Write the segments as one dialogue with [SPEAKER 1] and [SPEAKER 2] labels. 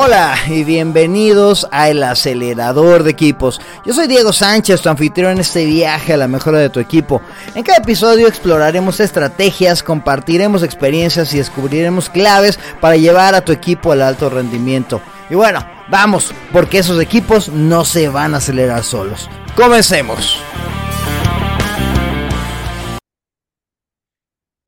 [SPEAKER 1] Hola y bienvenidos a El Acelerador de Equipos. Yo soy Diego Sánchez, tu anfitrión en este viaje a la mejora de tu equipo. En cada episodio exploraremos estrategias, compartiremos experiencias y descubriremos claves para llevar a tu equipo al alto rendimiento. Y bueno, vamos, porque esos equipos no se van a acelerar solos. Comencemos.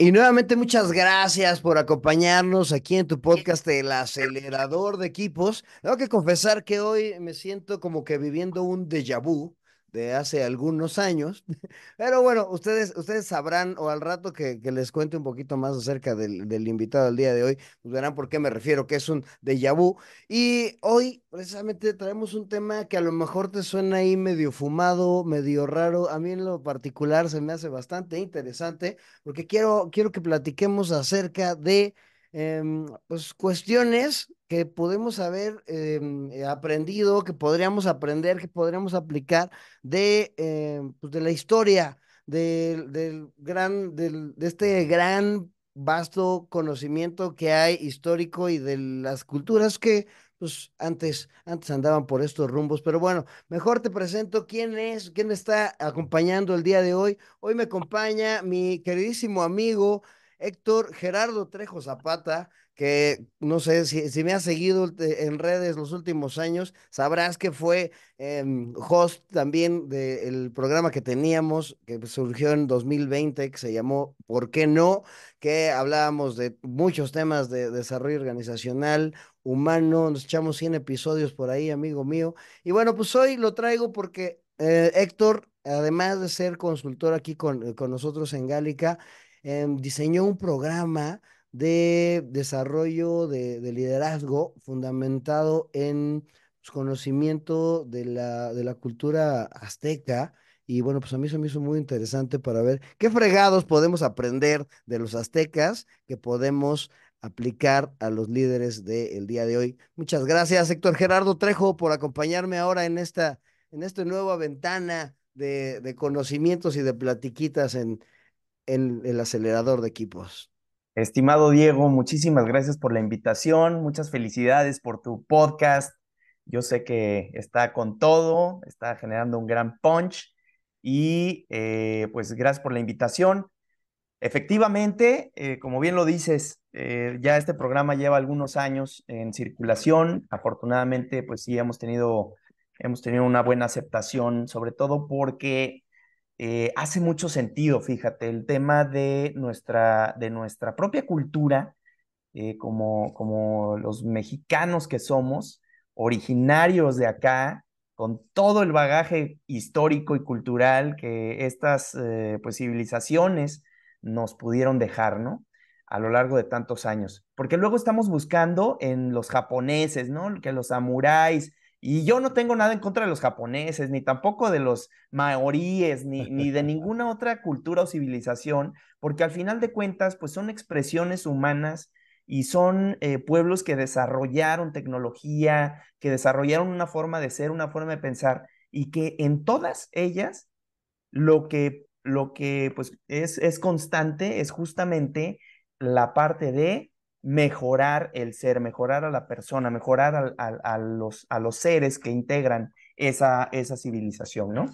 [SPEAKER 1] Y nuevamente muchas gracias por acompañarnos aquí en tu podcast El Acelerador de Equipos. Tengo que confesar que hoy me siento como que viviendo un déjà vu de hace algunos años. Pero bueno, ustedes, ustedes sabrán, o al rato que, que les cuente un poquito más acerca del, del, invitado del día de hoy, pues verán por qué me refiero, que es un déjà vu. Y hoy precisamente traemos un tema que a lo mejor te suena ahí medio fumado, medio raro. A mí en lo particular se me hace bastante interesante, porque quiero, quiero que platiquemos acerca de eh, pues, cuestiones que podemos haber eh, aprendido, que podríamos aprender, que podríamos aplicar de, eh, pues de la historia, del, del gran, del, de este gran, vasto conocimiento que hay histórico y de las culturas que pues antes, antes andaban por estos rumbos, pero bueno, mejor te presento quién es, quién está acompañando el día de hoy. Hoy me acompaña mi queridísimo amigo, Héctor Gerardo Trejo Zapata, que no sé si, me has seguido en redes los últimos años, sabrás que fue eh, host también del programa que teníamos, que surgió en 2020, que se llamó ¿Por qué no? que hablábamos de muchos temas de desarrollo organizacional, humano, nos echamos 100 episodios por ahí, amigo mío. Y bueno, pues hoy lo traigo porque eh, Héctor, además de ser consultor aquí con, con nosotros en Gálica, eh, diseñó un programa de desarrollo de, de liderazgo fundamentado en pues, conocimiento de la, de la cultura azteca. Y bueno, pues a mí se me hizo muy interesante para ver qué fregados podemos aprender de los aztecas que podemos aplicar a los líderes del día de hoy. Muchas gracias, Héctor Gerardo Trejo, por acompañarme ahora en esta, en esta nueva ventana de, de conocimientos y de platiquitas en, en el acelerador de equipos.
[SPEAKER 2] Estimado Diego, muchísimas gracias por la invitación, muchas felicidades por tu podcast. Yo sé que está con todo, está generando un gran punch y eh, pues gracias por la invitación. Efectivamente, eh, como bien lo dices, eh, ya este programa lleva algunos años en circulación. Afortunadamente, pues sí, hemos tenido, hemos tenido una buena aceptación, sobre todo porque eh, hace mucho sentido, fíjate, el tema de nuestra, de nuestra propia cultura, eh, como, como los mexicanos que somos, originarios de acá, con todo el bagaje histórico y cultural que estas eh, pues, civilizaciones nos pudieron dejar, ¿no? A lo largo de tantos años. Porque luego estamos buscando en los japoneses, ¿no? Que los samuráis, y yo no tengo nada en contra de los japoneses, ni tampoco de los maoríes, ni, ni de ninguna otra cultura o civilización, porque al final de cuentas, pues son expresiones humanas y son eh, pueblos que desarrollaron tecnología, que desarrollaron una forma de ser, una forma de pensar, y que en todas ellas lo que, lo que pues, es, es constante es justamente la parte de mejorar el ser, mejorar a la persona, mejorar a, los, a los seres que integran esa, esa civilización, ¿no?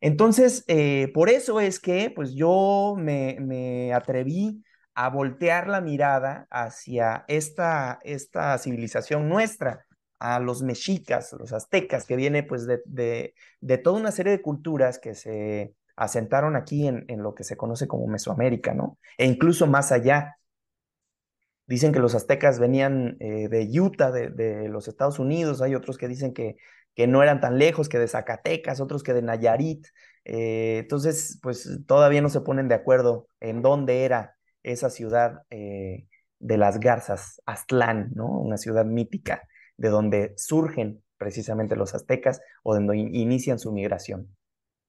[SPEAKER 2] Entonces, eh, por eso es que pues yo me, me, atreví a voltear la mirada hacia esta, esta civilización nuestra, a los mexicas, los aztecas, que viene pues de, de, de toda una serie de culturas que se asentaron aquí en, en, lo que se conoce como Mesoamérica, ¿no? E incluso más allá, Dicen que los aztecas venían eh, de Utah, de, de, los Estados Unidos. Hay otros que dicen que, que, no eran tan lejos, que de Zacatecas, otros que de Nayarit. Eh, entonces, pues todavía no se ponen de acuerdo en dónde era esa ciudad eh, de las garzas, Aztlán, ¿no? Una ciudad mítica de donde surgen precisamente los aztecas o donde in inician su migración.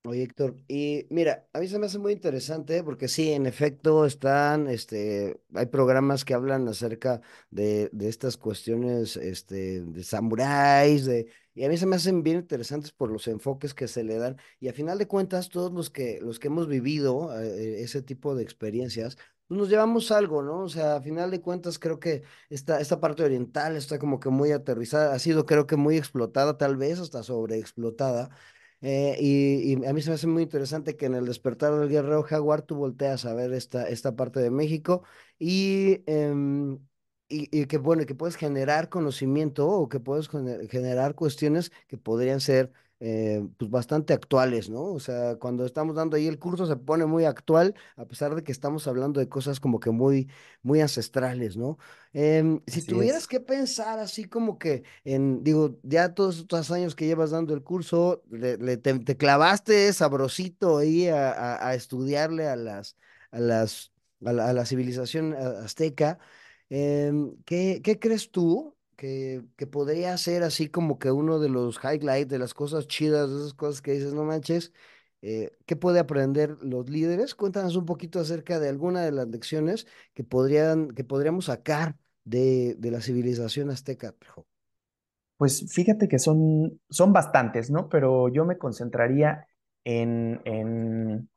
[SPEAKER 1] Oye, Héctor, y mira, a mí se me hace muy interesante porque sí, en efecto, están, este, hay programas que hablan acerca de, de estas cuestiones, este, de samuráis, de, y a mí se me hacen bien interesantes por los enfoques que se le dan, y a final de cuentas, todos los que, los que hemos vivido eh, ese tipo de experiencias, pues nos llevamos algo, ¿no? O sea, a final de cuentas creo que esta, esta parte oriental está como que muy aterrizada, ha sido creo que muy explotada, tal vez hasta sobreexplotada. Eh, y, y a mí se me hace muy interesante que en el despertar del guerrero jaguar tú volteas a ver esta, esta parte de México y, em, y, y que bueno, que puedes generar conocimiento o que puedes gener- generar cuestiones que podrían ser eh, pues bastante actuales, ¿no? O sea, cuando estamos dando ahí el curso se pone muy actual, a pesar de que estamos hablando de cosas como que muy, muy ancestrales, ¿no? Em, si
[SPEAKER 2] Así
[SPEAKER 1] tuvieras
[SPEAKER 2] es.
[SPEAKER 1] que pensar así como que en, digo, ya todos estos años que llevas dando el curso, le, le- te, te clavaste sabrosito ahí a, a- a estudiarle a las, a las, a la, civilización a- azteca. Em, ¿qué, qué crees tú que, que podría ser así como que uno de los highlights, de las cosas chidas, de esas cosas que dices, no manches, eh, ¿qué puede aprender los líderes? Cuéntanos un poquito acerca de alguna de las lecciones que podrían, que podríamos sacar de, de la civilización azteca.
[SPEAKER 2] Pues fíjate que son, son bastantes, ¿no? Pero yo me concentraría en, en,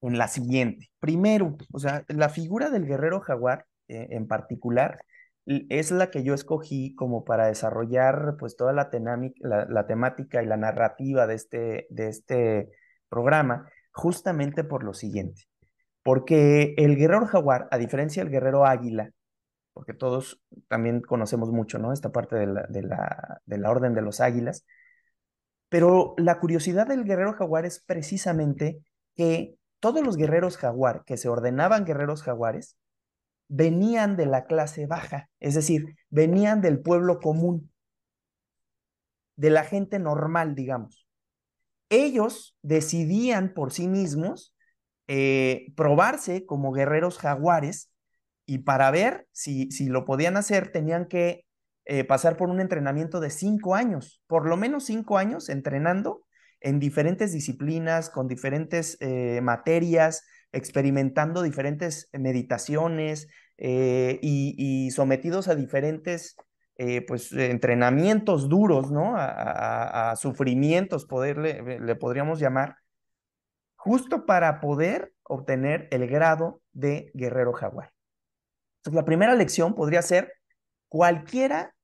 [SPEAKER 2] en la siguiente. Primero, o sea, la figura del guerrero jaguar eh, en particular es la que yo escogí como para desarrollar pues toda la, la, la temática y la narrativa de este, de este programa, justamente por lo siguiente. Porque el guerrero jaguar, a diferencia del guerrero águila, porque todos también conocemos mucho, ¿no? Esta parte de la, de la, de la orden de los águilas, pero la curiosidad del guerrero jaguar es precisamente que todos los guerreros jaguar que se ordenaban guerreros jaguares venían de la clase baja, es decir, venían del pueblo común, de la gente normal, digamos. Ellos decidían por sí mismos eh, probarse como guerreros jaguares y para ver si, si lo podían hacer tenían que eh, pasar por un entrenamiento de cinco años, por lo menos cinco años entrenando en diferentes disciplinas, con diferentes eh, materias, experimentando diferentes meditaciones eh, y, sometidos a diferentes eh, pues, entrenamientos duros, ¿no? A, a, a sufrimientos, poderle, le podríamos llamar, justo para poder obtener el grado de guerrero jaguar. Entonces, la primera lección podría ser, cualquiera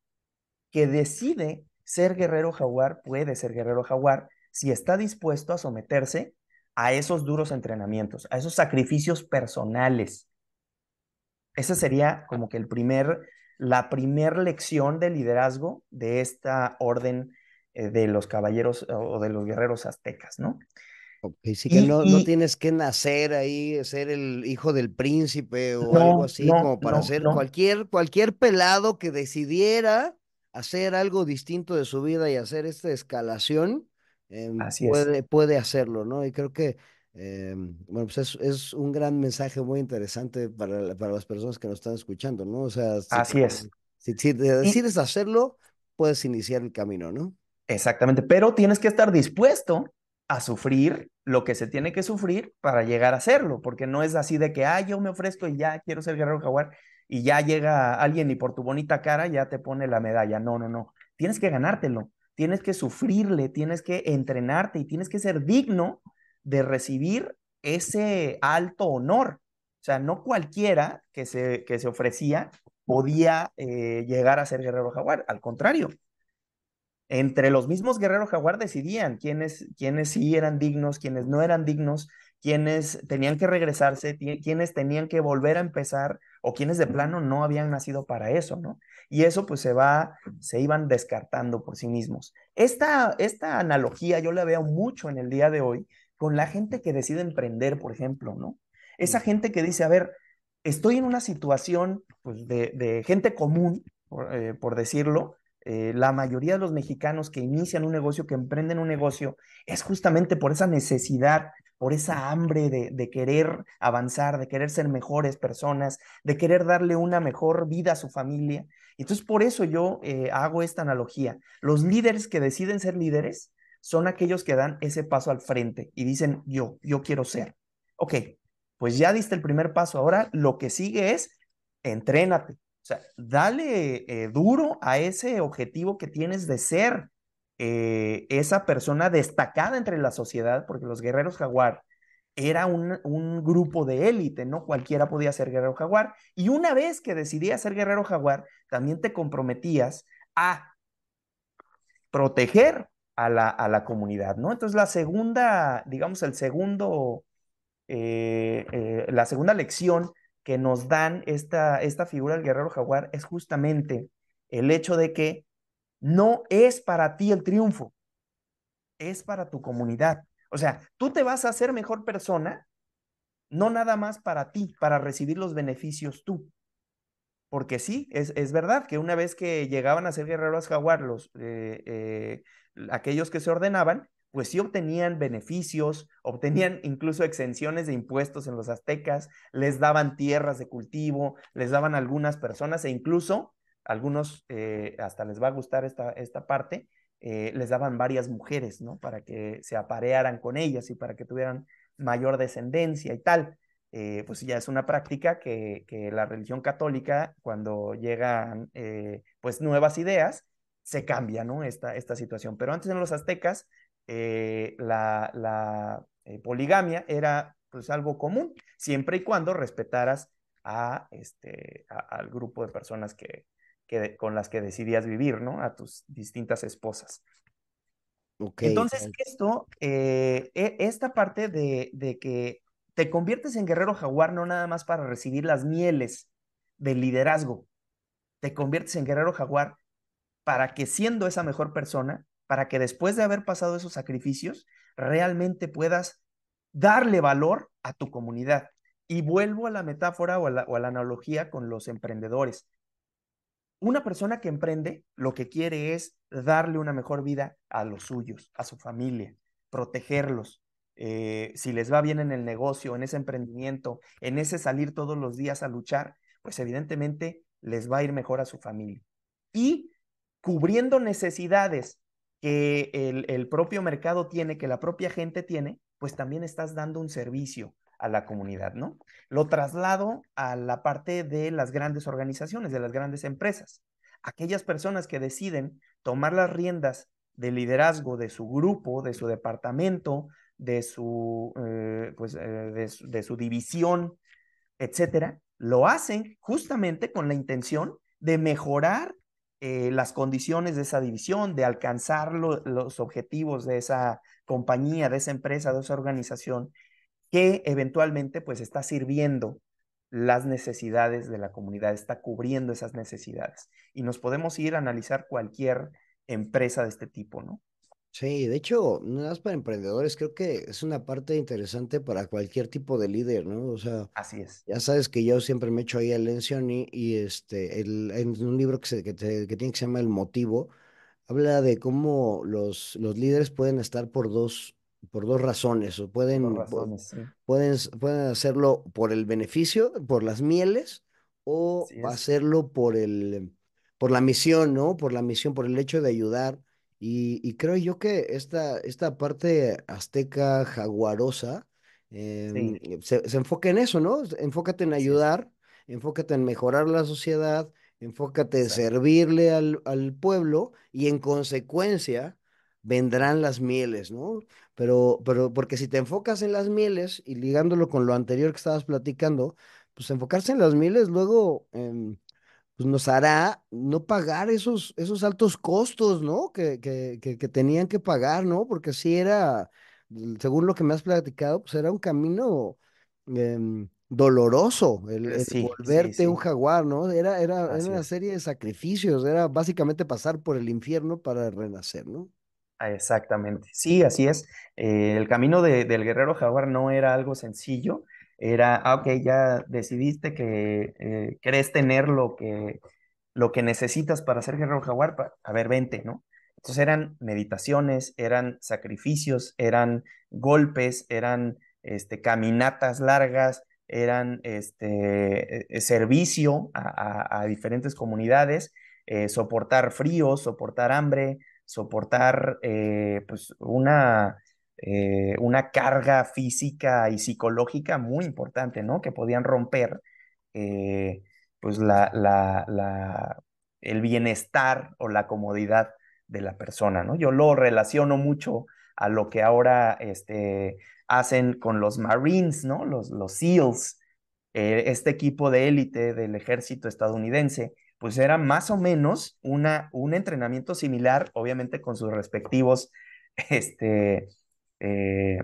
[SPEAKER 2] que decide ser guerrero jaguar puede ser guerrero jaguar si está dispuesto a someterse a esos duros entrenamientos, a esos sacrificios personales. Esa sería como que el primer, la primera lección de liderazgo de esta orden eh, de los caballeros o de los guerreros aztecas, ¿no?
[SPEAKER 1] Okay, sí que
[SPEAKER 2] Y,
[SPEAKER 1] no, no tienes que nacer ahí, ser el hijo del príncipe o algo así,
[SPEAKER 2] no,
[SPEAKER 1] como para ser
[SPEAKER 2] no,
[SPEAKER 1] cualquier, cualquier pelado que decidiera hacer algo distinto de su vida y hacer esta escalación, em,
[SPEAKER 2] así es,
[SPEAKER 1] puede, puede hacerlo, ¿no? Y creo que, em, bueno, pues es, es un gran mensaje muy interesante para, para las personas que nos están escuchando, ¿no? O sea, si,
[SPEAKER 2] así es.
[SPEAKER 1] si, si te
[SPEAKER 2] Y
[SPEAKER 1] decides hacerlo, puedes iniciar el camino, ¿no?
[SPEAKER 2] exactamente, pero tienes que estar dispuesto a sufrir lo que se tiene que sufrir para llegar a hacerlo, porque no es así de que, ah, yo me ofrezco y ya quiero ser guerrero jaguar y ya llega alguien y por tu bonita cara ya te pone la medalla. No, no, no. Tienes que ganártelo, tienes que sufrirle, tienes que entrenarte y tienes que ser digno de recibir ese alto honor. O sea, no cualquiera que se, que se ofrecía podía eh, llegar a ser guerrero jaguar, al contrario. Entre los mismos guerreros jaguar decidían quiénes, quiénes sí eran dignos, quiénes no eran dignos, quiénes tenían que regresarse, quiénes tenían que volver a empezar o quienes de plano no habían nacido para eso, ¿no? Y eso pues se va, se iban descartando por sí mismos. Esta, esta analogía yo la veo mucho en el día de hoy con la gente que decide emprender, por ejemplo, ¿no? Esa gente que dice, a ver, estoy en una situación pues, de, de gente común, por, eh, por decirlo, eh, la mayoría de los mexicanos que inician un negocio, que emprenden un negocio, es justamente por esa necesidad, por esa hambre de, querer avanzar, de querer ser mejores personas, de querer darle una mejor vida a su familia. Entonces, por eso yo eh, hago esta analogía. Los líderes que deciden ser líderes son aquellos que dan ese paso al frente y dicen, yo, yo quiero ser. Ok, pues ya diste el primer paso. Ahora lo que sigue es, entrénate, o sea, dale eh, duro a ese objetivo que tienes de ser eh, esa persona destacada entre la sociedad, porque los guerreros jaguar era un, un grupo de élite, ¿no? Cualquiera podía ser guerrero jaguar. Y una vez que decidías ser guerrero jaguar, también te comprometías a proteger a la, a la comunidad, ¿no? Entonces la segunda, digamos, el segundo, eh, eh, la segunda lección que nos dan esta, esta figura del guerrero jaguar es justamente el hecho de que no es para ti el triunfo, es para tu comunidad. O sea, tú te vas a hacer mejor persona, no nada más para ti, para recibir los beneficios tú. Porque sí, es, es verdad que una vez que llegaban a ser guerreros jaguar, los, eh, eh, aquellos que se ordenaban, pues sí obtenían beneficios, obtenían incluso exenciones de impuestos en los aztecas, les daban tierras de cultivo, les daban algunas personas e incluso algunos, eh, hasta les va a gustar esta, esta parte, eh, les daban varias mujeres, ¿no? Para que se aparearan con ellas y para que tuvieran mayor descendencia y tal. Eh, pues ya es una práctica que, que, la religión católica, cuando llegan pues nuevas ideas, se cambia, ¿no? Esta, esta situación. Pero antes en los aztecas, la, la poligamia era pues algo común, siempre y cuando respetaras a, este, al grupo de personas que, que, con las que decidías vivir, ¿no? A tus distintas esposas. Okay. Entonces, esto, eh, e, esta parte de, de, que te conviertes en guerrero jaguar no nada más para recibir las mieles del liderazgo, te conviertes en guerrero jaguar para que siendo esa mejor persona, para que después de haber pasado esos sacrificios, realmente puedas darle valor a tu comunidad. Y vuelvo a la metáfora o a la, o a la analogía con los emprendedores una persona que emprende lo que quiere es darle una mejor vida a los suyos, a su familia, protegerlos. Eh, si les va bien en el negocio, en ese emprendimiento, en ese salir todos los días a luchar, pues evidentemente les va a ir mejor a su familia. Y cubriendo necesidades que el, el propio mercado tiene, que la propia gente tiene, pues también estás dando un servicio a la comunidad, ¿no? Lo traslado a la parte de las grandes organizaciones, de las grandes empresas. Aquellas personas que deciden tomar las riendas de liderazgo de su grupo, de su departamento, de su, eh, pues, eh, de, su, división, etcétera, lo hacen justamente con la intención de mejorar eh, las condiciones de esa división, de alcanzar lo, los objetivos de esa compañía, de esa empresa, de esa organización que eventualmente pues está sirviendo las necesidades de la comunidad, está cubriendo esas necesidades. Y nos podemos ir a analizar cualquier empresa de este tipo, ¿no?
[SPEAKER 1] Sí, de hecho, no es para emprendedores, creo que es una parte interesante para cualquier tipo de líder, ¿no? O sea,
[SPEAKER 2] así es.
[SPEAKER 1] Ya sabes que yo siempre me echo ahí a Lención y, y este, el, en un libro que, se, que, te, que tiene que se llama El Motivo, habla de cómo los, los líderes pueden estar por dos, por dos razones, o pueden,
[SPEAKER 2] razones, sí.
[SPEAKER 1] pueden, pueden hacerlo por el beneficio, por las mieles, o hacerlo por el, por la misión, ¿no? Por la misión, por el hecho de ayudar. Y, y creo yo que esta, esta parte azteca jaguarosa eh, sí. se, se, enfoca en eso, ¿no? Enfócate en ayudar, enfócate en mejorar la sociedad, enfócate en servirle al, al pueblo y en consecuencia vendrán las mieles, ¿no? Pero, pero porque si te enfocas en las mieles y ligándolo con lo anterior que estabas platicando, pues enfocarse en las mieles luego eh, pues nos hará no pagar esos, esos altos costos, ¿no? Que, que, que, que, tenían que pagar, ¿no? Porque sí era, según lo que me has platicado, pues era un camino eh, doloroso el, el sí, volverte sí, sí. un jaguar, ¿no? Era, era, era una serie de sacrificios, era básicamente pasar por el infierno para renacer, ¿no?
[SPEAKER 2] Ah, exactamente, sí, así es. Eh, el camino de, del guerrero jaguar no era algo sencillo, era, ah, ok, ya decidiste que eh, querés tener lo que, lo que necesitas para ser guerrero jaguar, a ver, vente, ¿no? Entonces eran meditaciones, eran sacrificios, eran golpes, eran este, caminatas largas, eran este, servicio a, a, a diferentes comunidades, eh, soportar frío, soportar hambre, soportar eh, pues una, eh, una carga física y psicológica muy importante, ¿no? Que podían romper eh, pues la, la, la, el bienestar o la comodidad de la persona, ¿no? Yo lo relaciono mucho a lo que ahora este, hacen con los Marines, ¿no? Los, los SEALs, este equipo de élite del ejército estadounidense, pues era más o menos una, un entrenamiento similar, obviamente con sus respectivos, este, eh,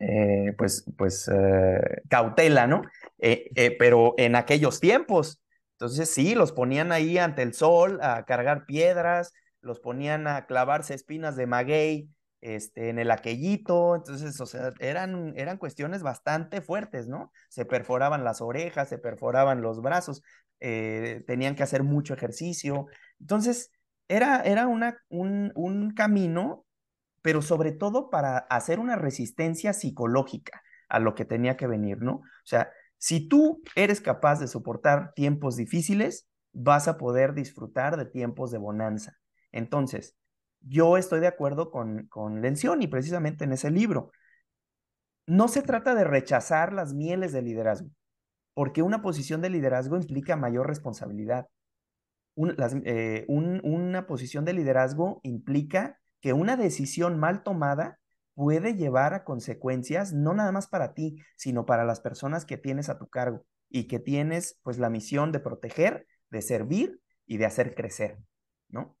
[SPEAKER 2] eh, pues, pues cautela, ¿no? pero en aquellos tiempos, entonces sí, los ponían ahí ante el sol a cargar piedras, los ponían a clavarse espinas de maguey este, en el aquellito, entonces, o sea, eran, eran cuestiones bastante fuertes, ¿no? Se perforaban las orejas, se perforaban los brazos, eh, tenían que hacer mucho ejercicio, entonces era, era una, un, un camino, pero sobre todo para hacer una resistencia psicológica a lo que tenía que venir, ¿no? O sea, si tú eres capaz de soportar tiempos difíciles, vas a poder disfrutar de tiempos de bonanza. Entonces, yo estoy de acuerdo con, con Lencioni precisamente en ese libro. No se trata de rechazar las mieles del liderazgo, porque una posición de liderazgo implica mayor responsabilidad. Eh, una posición de liderazgo implica que una decisión mal tomada puede llevar a consecuencias no nada más para ti, sino para las personas que tienes a tu cargo y que tienes pues la misión de proteger, de servir y de hacer crecer, ¿no?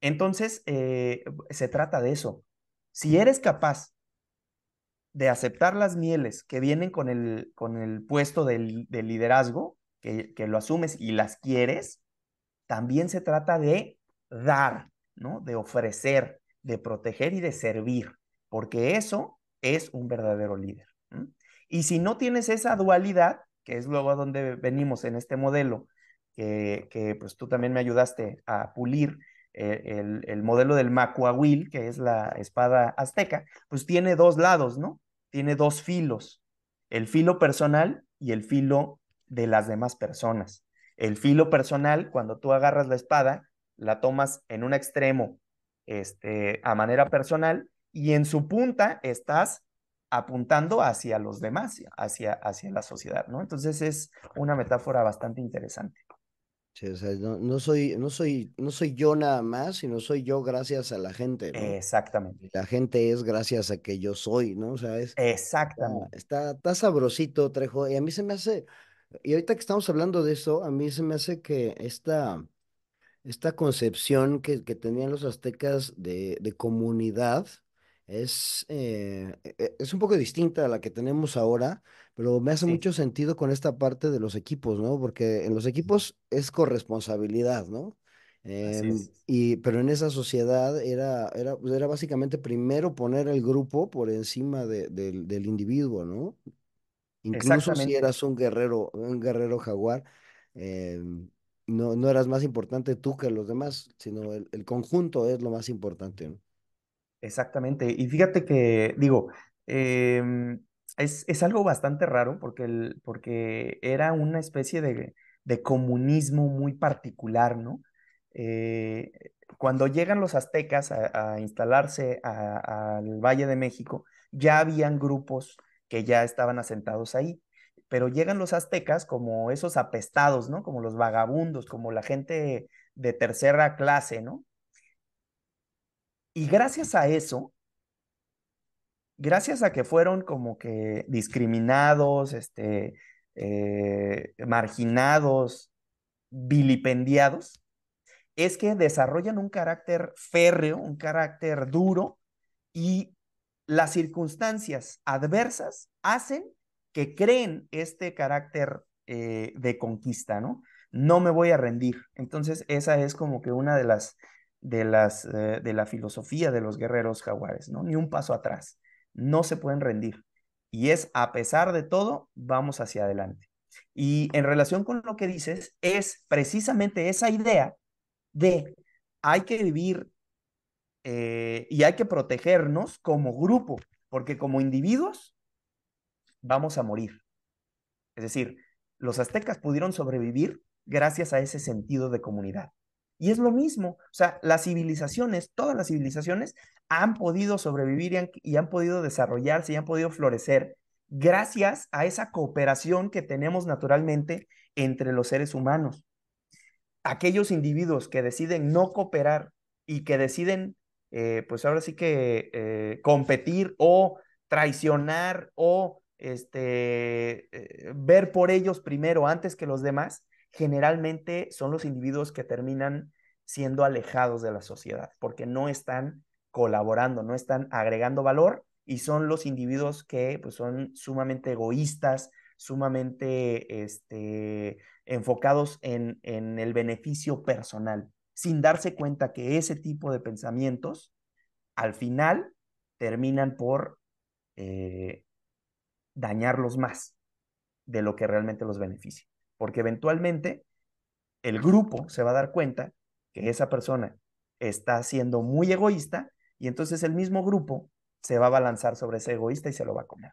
[SPEAKER 2] Entonces, eh, se trata de eso. Si eres capaz de aceptar las mieles que vienen con el, con el puesto del, liderazgo, que, que, lo asumes y las quieres, también se trata de dar, ¿no? De ofrecer, de proteger y de servir porque eso es un verdadero líder. Y si no tienes esa dualidad, que es luego a donde venimos en este modelo, que, que pues tú también me ayudaste a pulir el, el, modelo del macuahuil, que es la espada azteca, pues tiene dos lados, ¿no? Tiene dos filos, el filo personal y el filo de las demás personas. El filo personal, cuando tú agarras la espada, la tomas en un extremo este, a manera personal y en su punta estás apuntando hacia los demás, hacia, hacia la sociedad, ¿no? Entonces es una metáfora bastante interesante.
[SPEAKER 1] Sí, o sea, no, soy, no, soy, no soy yo nada más, sino soy yo gracias a la gente, ¿no?
[SPEAKER 2] Exactamente.
[SPEAKER 1] La gente es gracias a que yo soy, ¿no? O sea, es...
[SPEAKER 2] Exactamente.
[SPEAKER 1] Está, está, sabrosito, Trejo, y a mí se me hace, y ahorita que estamos hablando de eso, a mí se me hace que esta, esta concepción que, que tenían los aztecas de, de comunidad, es, eh, e, es un poco distinta a la que tenemos ahora, pero me hace mucho sentido con esta parte de los equipos, ¿no? Porque en los equipos es corresponsabilidad, ¿no? Em, y, pero en esa sociedad era, era, pues, era básicamente primero poner el grupo por encima de, del individuo, ¿no? Incluso si eras un guerrero, un guerrero jaguar, em, no, no eras más importante tú que los demás, sino el, el conjunto es lo más importante, ¿no?
[SPEAKER 2] Exactamente. Y fíjate que, digo, em, es, es, algo bastante raro porque, el, porque era una especie de, de comunismo muy particular, ¿no? Eh, cuando llegan los aztecas a, instalarse al Valle de México, ya habían grupos que ya estaban asentados ahí, pero llegan los aztecas como esos apestados, ¿no? Como los vagabundos, como la gente de tercera clase, ¿no? Y gracias a eso, gracias a que fueron como que discriminados, este, eh, marginados, vilipendiados, es que desarrollan un carácter férreo, un carácter duro y las circunstancias adversas hacen que creen este carácter eh, de conquista, ¿no? No me voy a rendir. Entonces, esa es como que una de las de, las, eh, de la filosofía de los guerreros jaguares, ¿no? Ni un paso atrás, no se pueden rendir. Y es, a pesar de todo, vamos hacia adelante. Y en relación con lo que dices, es precisamente esa idea de hay que vivir eh, y hay que protegernos como grupo, porque como individuos vamos a morir. Es decir, los aztecas pudieron sobrevivir gracias a ese sentido de comunidad. Y es lo mismo, o sea, las civilizaciones, todas las civilizaciones han podido sobrevivir y han, podido desarrollarse y han podido florecer gracias a esa cooperación que tenemos naturalmente entre los seres humanos. Aquellos individuos que deciden no cooperar y que deciden, eh, pues ahora sí que eh, competir o traicionar o este, eh, ver por ellos primero antes que los demás, generalmente son los individuos que terminan siendo alejados de la sociedad, porque no están colaborando, no están agregando valor y son los individuos que pues, son sumamente egoístas, sumamente este, enfocados en, en el beneficio personal, sin darse cuenta que ese tipo de pensamientos al final terminan por eh, dañarlos más de lo que realmente los beneficia. Porque eventualmente el grupo se va a dar cuenta que esa persona está siendo muy egoísta y entonces el mismo grupo se va a balanzar sobre ese egoísta y se lo va a comer.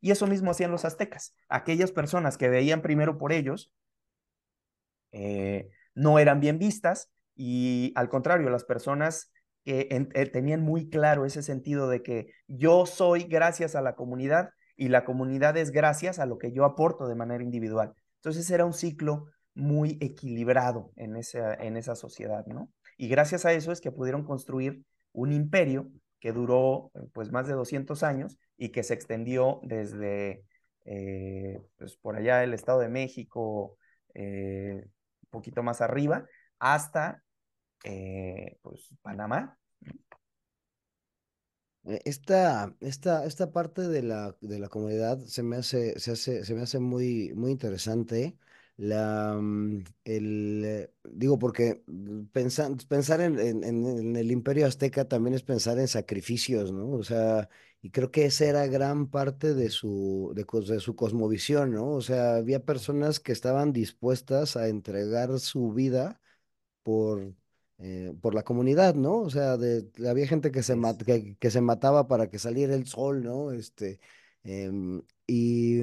[SPEAKER 2] Y eso mismo hacían los aztecas. Aquellas personas que veían primero por ellos eh, no eran bien vistas y al contrario, las personas que eh, tenían muy claro ese sentido de que yo soy gracias a la comunidad y la comunidad es gracias a lo que yo aporto de manera individual. Entonces era un ciclo muy equilibrado en esa, en esa sociedad, ¿no? Y gracias a eso es que pudieron construir un imperio que duró pues más de 200 años y que se extendió desde eh, pues, por allá el Estado de México, eh, un poquito más arriba, hasta eh, pues, Panamá.
[SPEAKER 1] Esta, esta, esta parte de la, de la comunidad se me hace, se hace, se me hace muy, muy interesante. La, mm, el, digo, porque pensar, pensar en, en, en el imperio azteca también es pensar en sacrificios, ¿no? O sea, y creo que esa era gran parte de su, de, de su cosmovisión, ¿no? O sea, había personas que estaban dispuestas a entregar su vida por, eh, por la comunidad, ¿no? O sea, de, había gente que se, que, que, se mataba para que saliera el sol, ¿no? Este, em, y,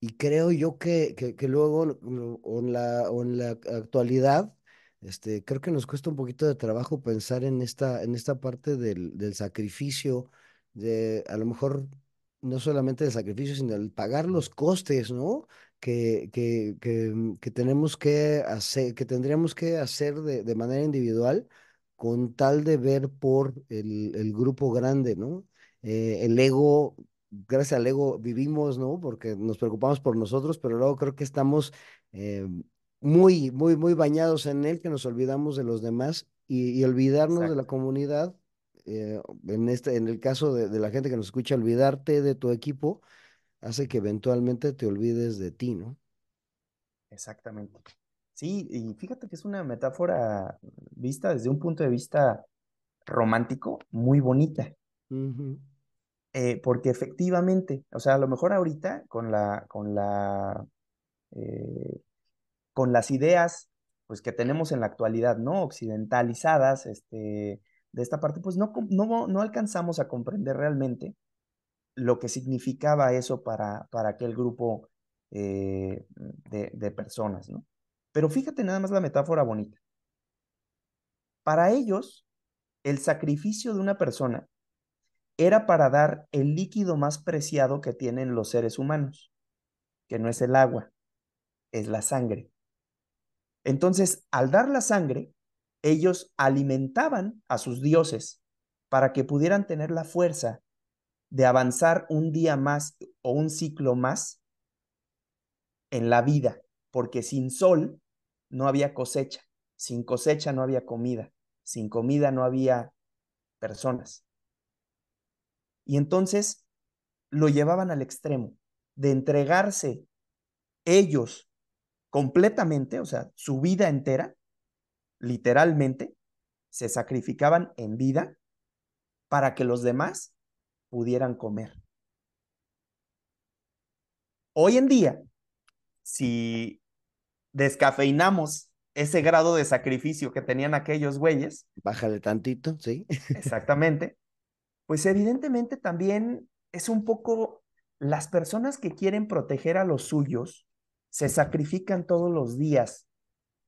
[SPEAKER 1] y, creo yo que, que, que luego o en la, o en la actualidad, este, creo que nos cuesta un poquito de trabajo pensar en esta, en esta parte del, del sacrificio, de a lo mejor no solamente el sacrificio, sino el pagar los costes, ¿no? Que, que, que, mm, que tenemos que hacer, que tendríamos que hacer de, de manera individual con tal de ver por el, el grupo grande, ¿no? Eh, el ego, gracias al ego vivimos, ¿no? Porque nos preocupamos por nosotros, pero luego creo que estamos eh, muy, muy, muy bañados en él, que nos olvidamos de los demás y, y olvidarnos de la
[SPEAKER 2] Exacto.
[SPEAKER 1] comunidad. eh, en este, en el caso de, de la gente que nos escucha, olvidarte de tu equipo hace que eventualmente te olvides de ti, ¿no?
[SPEAKER 2] Exactamente. Sí, y fíjate que es una metáfora vista desde un punto de vista romántico muy bonita, eh, porque efectivamente, o sea, a lo mejor ahorita con la, con la, eh, con las ideas, pues que tenemos en la actualidad, ¿no? Occidentalizadas, este, de esta parte, pues no, no, no alcanzamos a comprender realmente lo que significaba eso para, para aquel grupo eh, de, de personas, ¿no? Pero fíjate nada más la metáfora bonita. Para ellos, el sacrificio de una persona era para dar el líquido más preciado que tienen los seres humanos, que no es el agua, es la sangre. Entonces, al dar la sangre, ellos alimentaban a sus dioses para que pudieran tener la fuerza de avanzar un día más o un ciclo más en la vida, porque sin sol no había cosecha, sin cosecha no había comida, sin comida no había personas. Y entonces lo llevaban al extremo de entregarse ellos completamente, o sea, su vida entera, literalmente, se sacrificaban en vida para que los demás pudieran comer. Hoy en día, si descafeinamos ese grado de sacrificio que tenían aquellos güeyes,
[SPEAKER 1] Bájale tantito, ¿sí?
[SPEAKER 2] exactamente, pues evidentemente también es un poco las personas que quieren proteger a los suyos, se sacrifican todos los días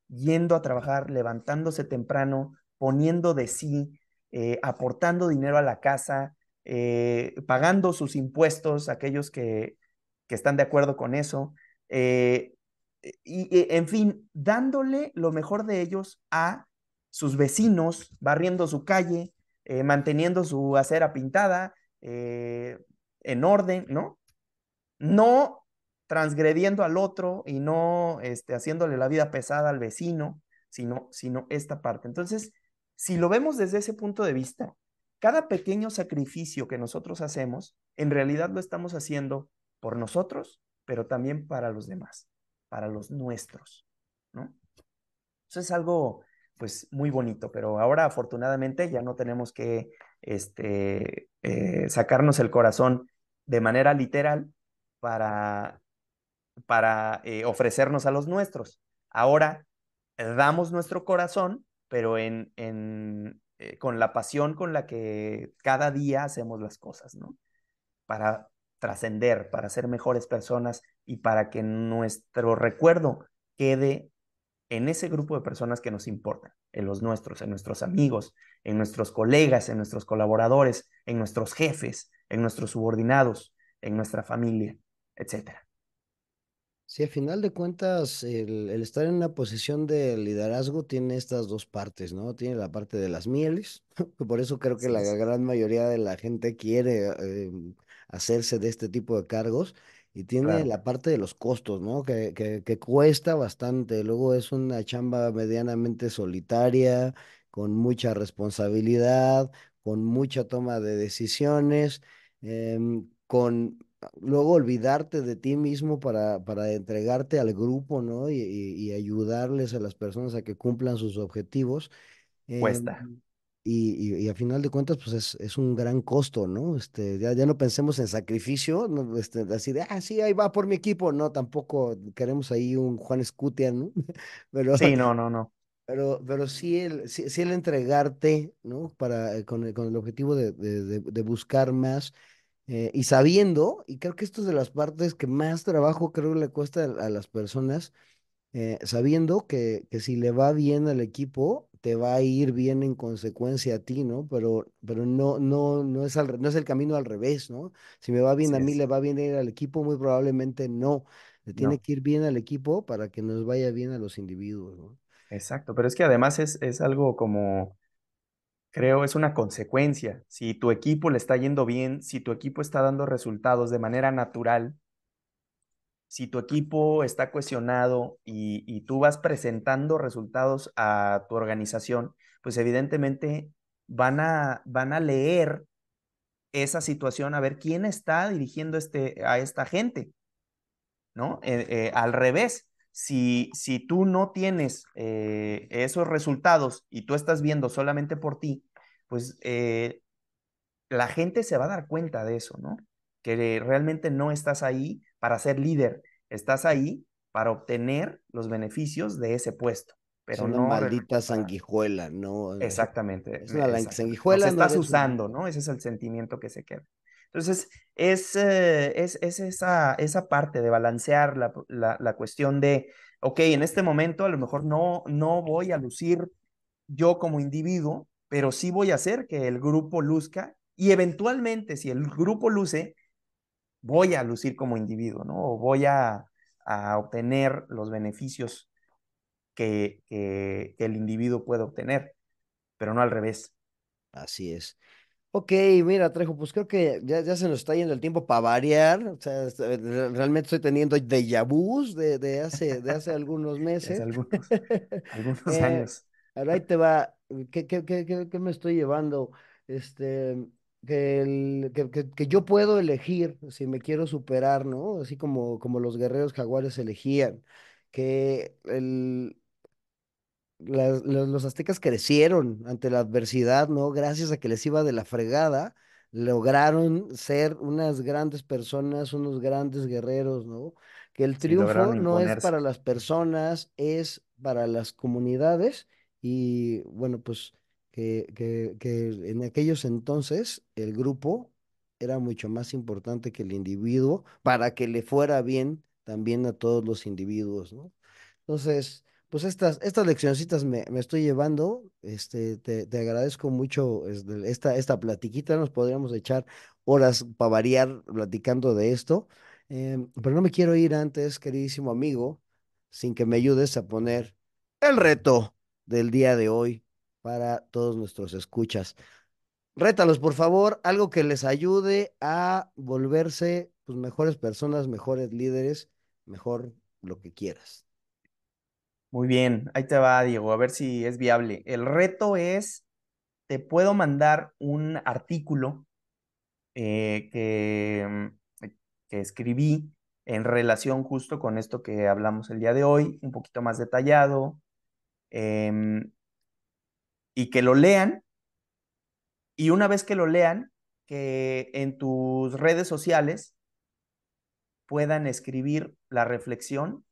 [SPEAKER 2] yendo a trabajar, levantándose temprano, poniendo de sí, eh, aportando dinero a la casa, eh, pagando sus impuestos, aquellos que, que, están de acuerdo con eso, eh, y, en fin, dándole lo mejor de ellos a sus vecinos, barriendo su calle, eh, manteniendo su acera pintada, en orden, ¿no? No transgrediendo al otro y no este, haciéndole la vida pesada al vecino, sino, sino esta parte. Entonces, si lo vemos desde ese punto de vista, cada pequeño sacrificio que nosotros hacemos, en realidad lo estamos haciendo por nosotros, pero también para los demás, para los nuestros, ¿no? Eso es algo, pues, muy bonito, pero ahora afortunadamente ya no tenemos que este, eh, sacarnos el corazón de manera literal para, para eh, ofrecernos a los nuestros. Ahora damos nuestro corazón, pero en, en eh, con la pasión con la que cada día hacemos las cosas, ¿no? Para trascender, para ser mejores personas y para que nuestro recuerdo quede en ese grupo de personas que nos importan, en los nuestros, en nuestros amigos, en nuestros colegas, en nuestros colaboradores, en nuestros jefes, en nuestros subordinados, en nuestra familia, etcétera.
[SPEAKER 1] Sí, a final de cuentas, el, el estar en una posición de liderazgo tiene estas dos partes, ¿no? Tiene la parte de las mieles, que por eso creo que la gran mayoría de la gente quiere eh, hacerse de este tipo de cargos, y tiene
[SPEAKER 2] Claro,
[SPEAKER 1] la parte de los costos, ¿no? Que, que, que cuesta bastante. Luego es una chamba medianamente solitaria, con mucha responsabilidad, con mucha toma de decisiones, em, con luego olvidarte de ti mismo para, para entregarte al grupo, ¿no? Y, y- y ayudarles a las personas a que cumplan sus objetivos. eh,
[SPEAKER 2] cuesta.
[SPEAKER 1] y, y, y a final de cuentas, pues es, es un gran costo, ¿no? Este, ya, ya no pensemos en sacrificio, ¿no? Este, así de, ah, sí, ahí va por mi equipo. No, tampoco queremos ahí un Juan Escutia, ¿no? Pero,
[SPEAKER 2] Sí, no, no, no.
[SPEAKER 1] pero, pero sí el, sí, sí el entregarte, ¿no? Para, eh, con el, con el objetivo de, de, de- de buscar más eh, y sabiendo, y creo que esto es de las partes que más trabajo creo que le cuesta a, a las personas, eh, sabiendo que, que si le va bien al equipo, te va a ir bien en consecuencia a ti, ¿no? Pero, pero no, no, no es al no es el camino al revés, ¿no? Si me va bien a mí,
[SPEAKER 2] es.
[SPEAKER 1] le va bien ir al equipo, muy probablemente no. Le tiene
[SPEAKER 2] No,
[SPEAKER 1] que ir bien al equipo para que nos vaya bien a los individuos, ¿no?
[SPEAKER 2] exacto. Pero es que además es, es algo como, creo, es una consecuencia. Si tu equipo le está yendo bien, si tu equipo está dando resultados de manera natural, si tu equipo está cohesionado y, y tú vas presentando resultados a tu organización, pues evidentemente van a, van a leer esa situación a ver quién está dirigiendo este, a esta gente, ¿no? Eh, eh, al revés, si, si tú no tienes eh, esos resultados y tú estás viendo solamente por ti, pues eh, la gente se va a dar cuenta de eso, ¿no? Que realmente no estás ahí para ser líder, estás ahí para obtener los beneficios de ese puesto,
[SPEAKER 1] Es
[SPEAKER 2] pero
[SPEAKER 1] una
[SPEAKER 2] no realmente
[SPEAKER 1] maldita sanguijuela, ¿no?
[SPEAKER 2] Exactamente,
[SPEAKER 1] Es una
[SPEAKER 2] exactamente. Nos
[SPEAKER 1] sanguijuela, no
[SPEAKER 2] estás usando. ¿no? Ese es el sentimiento que se queda. Entonces, es, eh, es, es esa, esa parte de balancear la, la, la cuestión de, ok, en este momento a lo mejor no, no voy a lucir yo como individuo, pero sí voy a hacer que el grupo luzca y eventualmente si el grupo luce, voy a lucir como individuo, ¿no? O voy a, a obtener los beneficios que, que, que el individuo puede obtener, pero no al revés.
[SPEAKER 1] Así es. Ok, mira, Trejo, pues creo que ya, ya se nos está yendo el tiempo para variar. O sea, eh, re- realmente estoy teniendo déjà vus de, de hace, de hace algunos
[SPEAKER 2] de hace
[SPEAKER 1] meses.
[SPEAKER 2] algunos, algunos
[SPEAKER 1] Eh,
[SPEAKER 2] años.
[SPEAKER 1] ahora ahí te va. ¿Qué, qué, qué, qué, qué me estoy llevando? Este, que, el- que, que, que yo puedo elegir si me quiero superar, ¿no? Así como, como los guerreros jaguares elegían. Que el, las- los, los aztecas crecieron ante la adversidad, ¿no? Gracias a que les iba de la fregada, lograron ser unas grandes personas, unos grandes guerreros, ¿no? Que el triunfo no es para las personas, es para las comunidades y bueno, pues que, que, que en aquellos entonces el grupo era mucho más importante que el individuo para que le fuera bien también a todos los individuos, ¿no? Entonces pues estas, estas leccioncitas me, me estoy llevando. Este, te, te agradezco mucho este, esta, esta platiquita. Nos podríamos echar horas para variar platicando de esto. Em, pero no me quiero ir antes, queridísimo amigo, sin que me ayudes a poner el reto del día de hoy para todos nuestros escuchas. Rétalos, por favor, algo que les ayude a volverse pues, mejores personas, mejores líderes, mejor lo que quieras.
[SPEAKER 2] Muy bien, ahí te va, Diego, a ver si es viable. El reto es, te puedo mandar un artículo eh, que, mm, que escribí en relación justo con esto que hablamos el día de hoy, un poquito más detallado, em, y que lo lean y una vez que lo lean, que en tus redes sociales puedan escribir la reflexión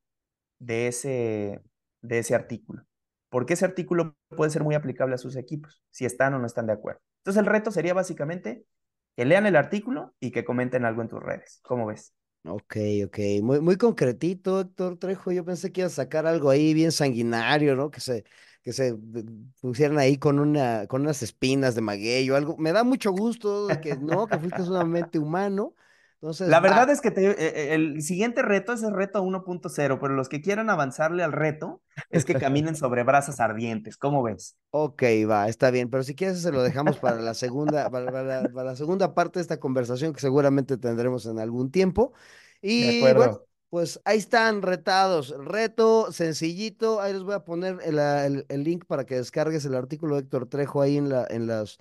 [SPEAKER 2] de ese, de ese artículo. Porque ese artículo puede ser muy aplicable a sus equipos, si están o no están de acuerdo. Entonces el reto sería básicamente que lean el artículo y que comenten algo en tus redes. ¿Cómo ves?
[SPEAKER 1] Ok, ok, muy, muy concretito, Héctor Trejo. Yo pensé que iba a sacar algo ahí bien sanguinario, ¿no? Que se, que se pusieran ahí con una, con unas espinas de maguey o algo. Me da mucho gusto que no, que fuiste sumamente humano. Entonces,
[SPEAKER 2] La verdad es que te- eh, eh, el siguiente reto es el reto 1.0, pero los que quieran avanzarle al reto es que caminen sobre brasas ardientes. ¿Cómo ves?
[SPEAKER 1] Ok, va, está bien, pero si quieres se lo dejamos para la segunda, para, para- para la segunda parte de esta conversación que seguramente tendremos en algún tiempo.
[SPEAKER 2] De
[SPEAKER 1] Y bueno,
[SPEAKER 2] acuerdo.
[SPEAKER 1] pues ahí están retados. Reto sencillito, ahí les voy a poner el, el- el link para que descargues el artículo de Héctor Trejo ahí en la, en las,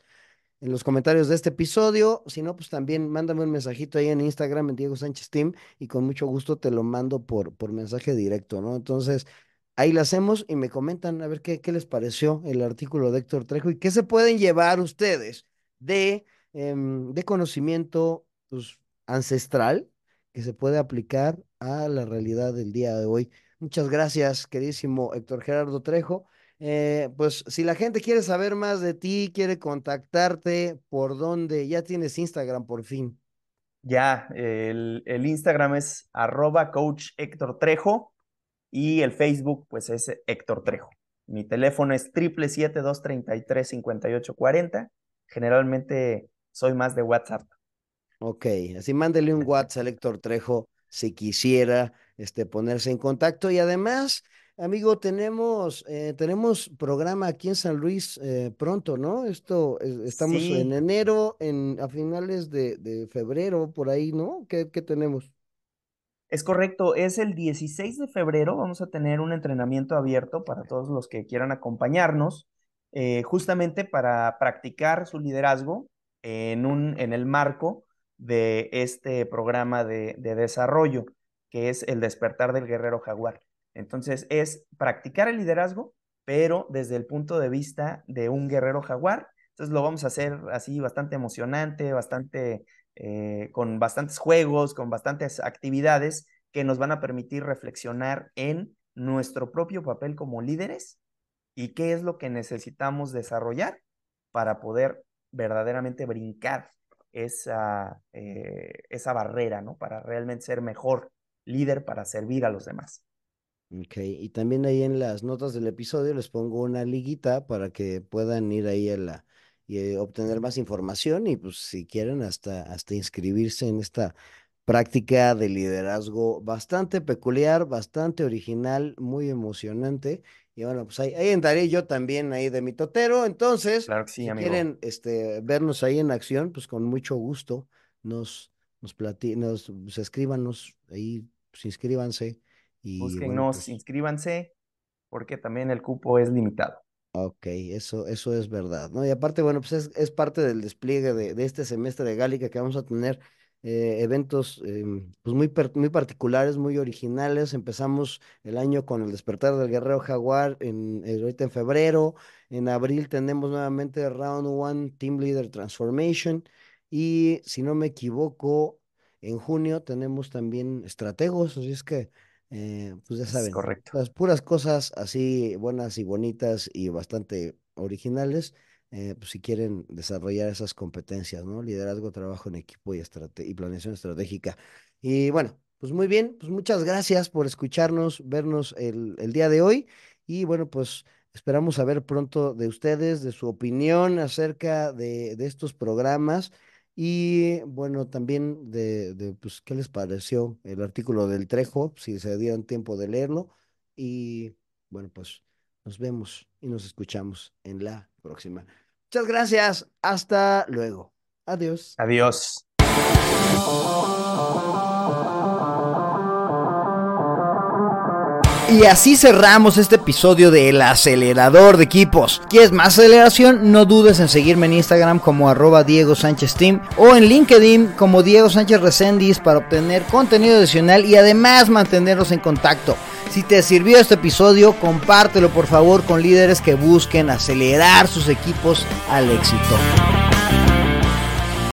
[SPEAKER 1] en los comentarios de este episodio. Si no, pues también mándame un mensajito ahí en Instagram, en Diego Sánchez Team, y con mucho gusto te lo mando por, por mensaje directo, ¿no? Entonces, ahí lo hacemos y me comentan a ver qué, qué les pareció el artículo de Héctor Trejo y qué se pueden llevar ustedes de, em, de conocimiento pues, ancestral que se puede aplicar a la realidad del día de hoy. Muchas gracias, queridísimo Héctor Gerardo Trejo. Eh, pues si la gente quiere saber más de ti, quiere contactarte, ¿por dónde? Ya tienes Instagram por fin.
[SPEAKER 2] Ya, el, el Instagram es arroba coach Héctor Trejo y el Facebook pues es Héctor Trejo. Mi teléfono es triple siete dos treinta y tres cincuenta y ocho cuarenta. Generalmente soy más de WhatsApp.
[SPEAKER 1] Ok, así mándele un WhatsApp al Héctor Trejo si quisiera este, ponerse en contacto. Y además, amigo, tenemos, eh, tenemos programa aquí en San Luis eh, pronto, ¿no? Esto, estamos en enero, en, a finales de, de febrero, por ahí, ¿no? ¿Qué, qué tenemos?
[SPEAKER 2] Es correcto, es el 16 de febrero, vamos a tener un entrenamiento abierto para todos los que quieran acompañarnos, eh, justamente para practicar su liderazgo en, un, en el marco de este programa de, de desarrollo, que es el despertar del guerrero jaguar. Entonces, es practicar el liderazgo, pero desde el punto de vista de un guerrero jaguar. Entonces, lo vamos a hacer así bastante emocionante, bastante eh, con bastantes juegos, con bastantes actividades que nos van a permitir reflexionar en nuestro propio papel como líderes y qué es lo que necesitamos desarrollar para poder verdaderamente brincar esa, eh, esa barrera, ¿no? Para realmente ser mejor líder para servir a los demás.
[SPEAKER 1] Ok, y también ahí en las notas del episodio les pongo una liguita para que puedan ir ahí a la y eh, obtener más información y pues si quieren hasta, hasta inscribirse en esta práctica de liderazgo bastante peculiar, bastante original, muy emocionante. Y bueno, pues ahí, ahí andaré yo también ahí de mi totero. Entonces,
[SPEAKER 2] Claro que sí,
[SPEAKER 1] si
[SPEAKER 2] amigo.
[SPEAKER 1] quieren este, vernos ahí en acción, pues con mucho gusto nos, nos, plati nos, pues, escríbanos ahí, pues inscríbanse. Y bueno, pues
[SPEAKER 2] inscríbanse, porque también el cupo es limitado.
[SPEAKER 1] Ok, eso, eso es verdad, ¿no? Y aparte, bueno, pues es, es parte del despliegue de, de este semestre de Gálica que vamos a tener eh, eventos em, pues muy, per- muy particulares, muy originales. Empezamos el año con el despertar del Guerrero Jaguar en, eh, ahorita en febrero. En abril tenemos nuevamente Round One Team Leader Transformation. Y si no me equivoco, en junio tenemos también estrategos, así es que, eh, pues ya saben.
[SPEAKER 2] correcto.
[SPEAKER 1] Las puras cosas así buenas y bonitas y bastante originales, eh, pues si quieren desarrollar esas competencias, ¿no? Liderazgo, trabajo en equipo y, estrate- y planeación estratégica. Y bueno, pues muy bien, pues muchas gracias por escucharnos, vernos el, el día de hoy y bueno, pues esperamos saber pronto de ustedes, de su opinión acerca de, de estos programas. Y bueno, también de, de, pues, qué les pareció el artículo del Trejo, si se dieron tiempo de leerlo. Y bueno, pues nos vemos y nos escuchamos en la próxima. Muchas gracias. Hasta luego. Adiós.
[SPEAKER 2] Adiós.
[SPEAKER 1] Y así cerramos este episodio de El Acelerador de Equipos. ¿Quieres más aceleración? No dudes en seguirme en Instagram como arroba Diego Sánchez Team o en LinkedIn como Diego Sánchez Recendis para obtener contenido adicional y además mantenernos en contacto. Si te sirvió este episodio, compártelo por favor con líderes que busquen acelerar sus equipos al éxito.